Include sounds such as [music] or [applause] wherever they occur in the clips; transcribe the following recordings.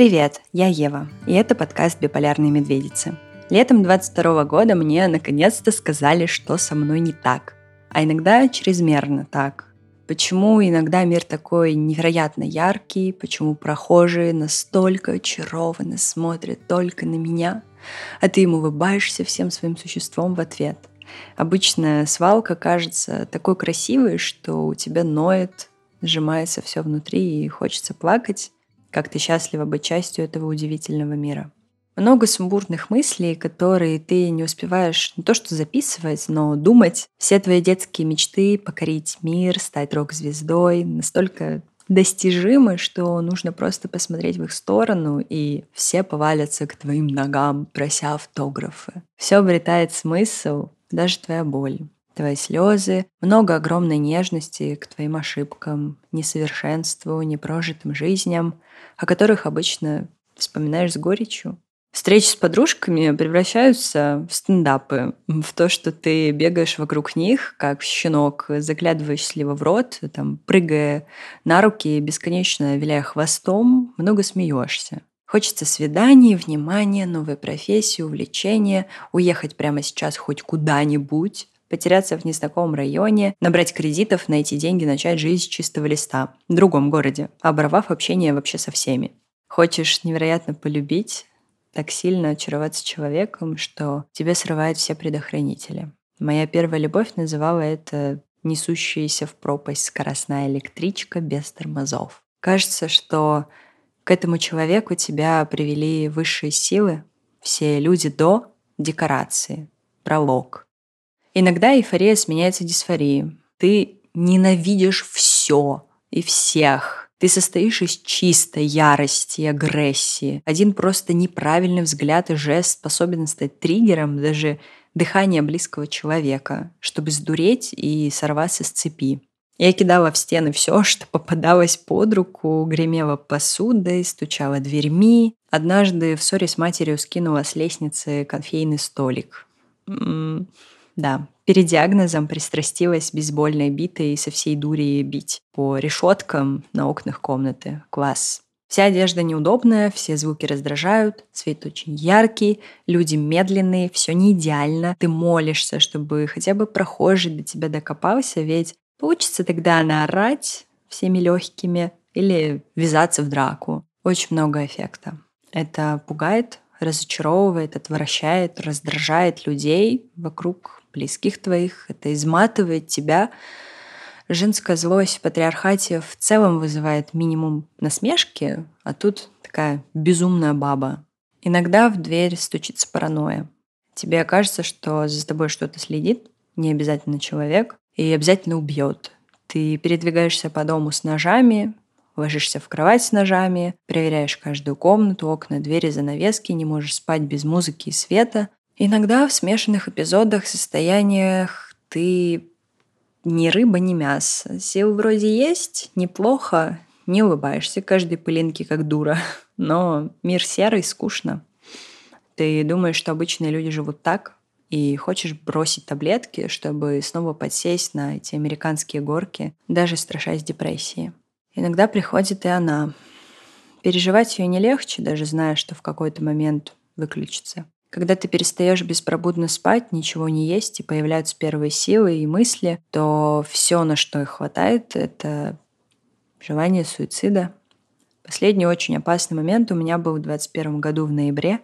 Привет, я Ева, и это подкаст «Биполярные медведицы». Летом 22 года мне наконец-то сказали, что со мной не так. А иногда чрезмерно так. Почему иногда мир такой невероятно яркий, почему прохожие настолько очарованно смотрят только на меня, а ты им улыбаешься всем своим существом в ответ. Обычная свалка кажется такой красивой, что у тебя ноет, сжимается все внутри и хочется плакать, как ты счастлива быть частью этого удивительного мира. Много сумбурных мыслей, которые ты не успеваешь не то что записывать, но думать. Все твои детские мечты покорить мир, стать рок-звездой настолько достижимы, что нужно просто посмотреть в их сторону, и все повалятся к твоим ногам, прося автографы. Все обретает смысл, даже твоя боль твои слезы, много огромной нежности к твоим ошибкам, несовершенству, непрожитым жизням, о которых обычно вспоминаешь с горечью. Встречи с подружками превращаются в стендапы, в то, что ты бегаешь вокруг них, как щенок, заглядывая счастливо в рот, там, прыгая на руки, бесконечно виляя хвостом, много смеешься. Хочется свиданий, внимания, новой профессии, увлечения, уехать прямо сейчас хоть куда-нибудь, потеряться в незнакомом районе, набрать кредитов, найти деньги, начать жизнь с чистого листа в другом городе, оборвав общение вообще со всеми. Хочешь невероятно полюбить, так сильно очароваться человеком, что тебе срывает все предохранители. Моя первая любовь называла это несущаяся в пропасть скоростная электричка без тормозов. Кажется, что к этому человеку тебя привели высшие силы, все люди до декорации, пролог. Иногда эйфория сменяется дисфорией. Ты ненавидишь все и всех, ты состоишь из чистой ярости агрессии. Один просто неправильный взгляд и жест способен стать триггером даже дыхания близкого человека, чтобы сдуреть и сорваться с цепи. Я кидала в стены все, что попадалось под руку, гремела посудой, стучала дверьми. Однажды в ссоре с матерью скинула с лестницы конфейный столик. М-м, да, перед диагнозом пристрастилась бейсбольной битой и со всей дури бить по решеткам на окнах комнаты. Класс. Вся одежда неудобная, все звуки раздражают, цвет очень яркий, люди медленные, все не идеально. Ты молишься, чтобы хотя бы прохожий до тебя докопался, ведь получится тогда наорать всеми легкими или ввязаться в драку. Очень много эффекта. Это пугает, разочаровывает, отвращает, раздражает людей вокруг близких твоих, это изматывает тебя. Женская злость в патриархате в целом вызывает минимум насмешки, а тут такая безумная баба. Иногда в дверь стучится паранойя. Тебе кажется, что за тобой что-то следит, не обязательно человек, и обязательно убьет. Ты передвигаешься по дому с ножами, ложишься в кровать с ножами, проверяешь каждую комнату, окна, двери, занавески, не можешь спать без музыки и света, Иногда в смешанных эпизодах, состояниях ты ни рыба, ни мясо. Сил вроде есть, неплохо, не улыбаешься каждой пылинке, как дура. [laughs] Но мир серый, скучно. Ты думаешь, что обычные люди живут так, и хочешь бросить таблетки, чтобы снова подсесть на эти американские горки, даже страшась депрессии. Иногда приходит и она. Переживать ее не легче, даже зная, что в какой-то момент выключится. Когда ты перестаешь беспробудно спать, ничего не есть, и появляются первые силы и мысли, то все, на что их хватает, это желание суицида. Последний очень опасный момент у меня был в 2021 году в ноябре.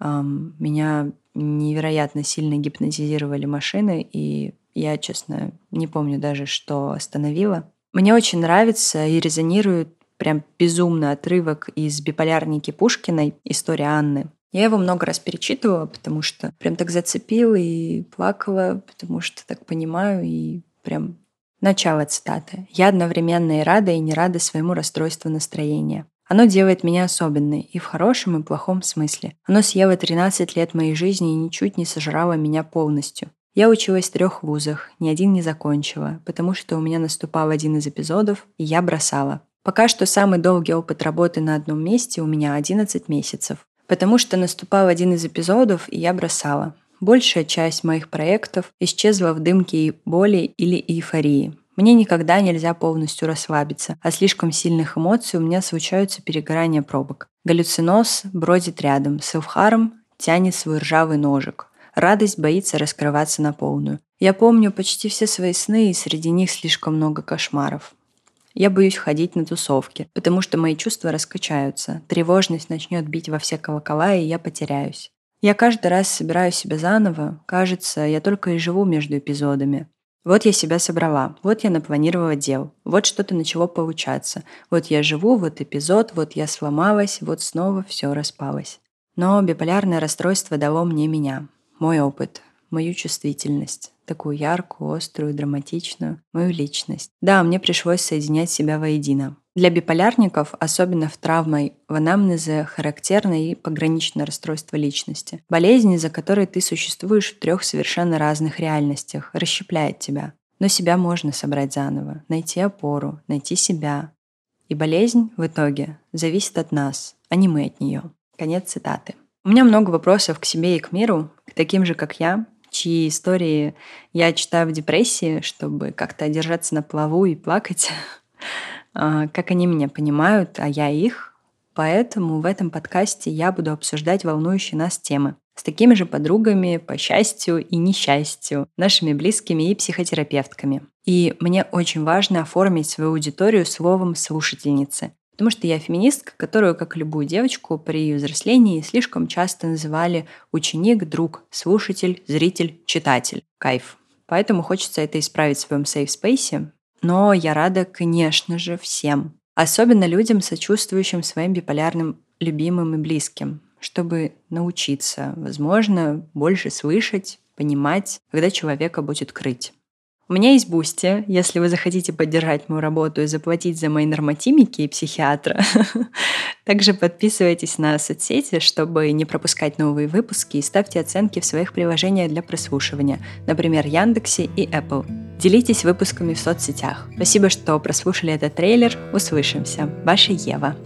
Меня невероятно сильно гипнотизировали машины, и я, честно, не помню даже, что остановила. Мне очень нравится и резонирует прям безумный отрывок из биполярники Пушкиной «История Анны». Я его много раз перечитывала, потому что прям так зацепила и плакала, потому что так понимаю и прям Начало цитаты. «Я одновременно и рада, и не рада своему расстройству настроения. Оно делает меня особенной, и в хорошем, и плохом смысле. Оно съело 13 лет моей жизни и ничуть не сожрало меня полностью. Я училась в трех вузах, ни один не закончила, потому что у меня наступал один из эпизодов, и я бросала. Пока что самый долгий опыт работы на одном месте у меня 11 месяцев. Потому что наступал один из эпизодов, и я бросала. Большая часть моих проектов исчезла в дымке боли или эйфории. Мне никогда нельзя полностью расслабиться, а слишком сильных эмоций у меня случаются перегорания пробок. Галлюциноз бродит рядом, селфхарм тянет свой ржавый ножик. Радость боится раскрываться на полную. Я помню почти все свои сны, и среди них слишком много кошмаров. Я боюсь ходить на тусовки, потому что мои чувства раскачаются. Тревожность начнет бить во все колокола, и я потеряюсь. Я каждый раз собираю себя заново. Кажется, я только и живу между эпизодами. Вот я себя собрала, вот я напланировала дел, вот что-то начало получаться. Вот я живу, вот эпизод, вот я сломалась, вот снова все распалось. Но биполярное расстройство дало мне меня, мой опыт, мою чувствительность, такую яркую, острую, драматичную, мою личность. Да, мне пришлось соединять себя воедино. Для биполярников, особенно в травмой в анамнезе, характерно и пограничное расстройство личности. Болезнь, из-за которой ты существуешь в трех совершенно разных реальностях, расщепляет тебя. Но себя можно собрать заново, найти опору, найти себя. И болезнь в итоге зависит от нас, а не мы от нее. Конец цитаты. У меня много вопросов к себе и к миру, к таким же, как я, чьи истории я читаю в депрессии, чтобы как-то держаться на плаву и плакать. [laughs] А, как они меня понимают, а я их. Поэтому в этом подкасте я буду обсуждать волнующие нас темы с такими же подругами по счастью и несчастью, нашими близкими и психотерапевтками. И мне очень важно оформить свою аудиторию словом слушательницы. Потому что я феминистка, которую, как любую девочку, при взрослении слишком часто называли ученик, друг, слушатель, зритель, читатель. Кайф. Поэтому хочется это исправить в своем safe space е, но я рада, конечно же, всем. Особенно людям, сочувствующим своим биполярным любимым и близким, чтобы научиться, возможно, больше слышать, понимать, когда человека будет крыть. У меня есть Boosty, если вы захотите поддержать мою работу и заплатить за мои нормотимики и психиатра. [laughs] Также подписывайтесь на соцсети, чтобы не пропускать новые выпуски и ставьте оценки в своих приложениях для прослушивания, например, Яндексе и Apple. Делитесь выпусками в соцсетях. Спасибо, что прослушали этот трейлер. Услышимся. Ваша Ева.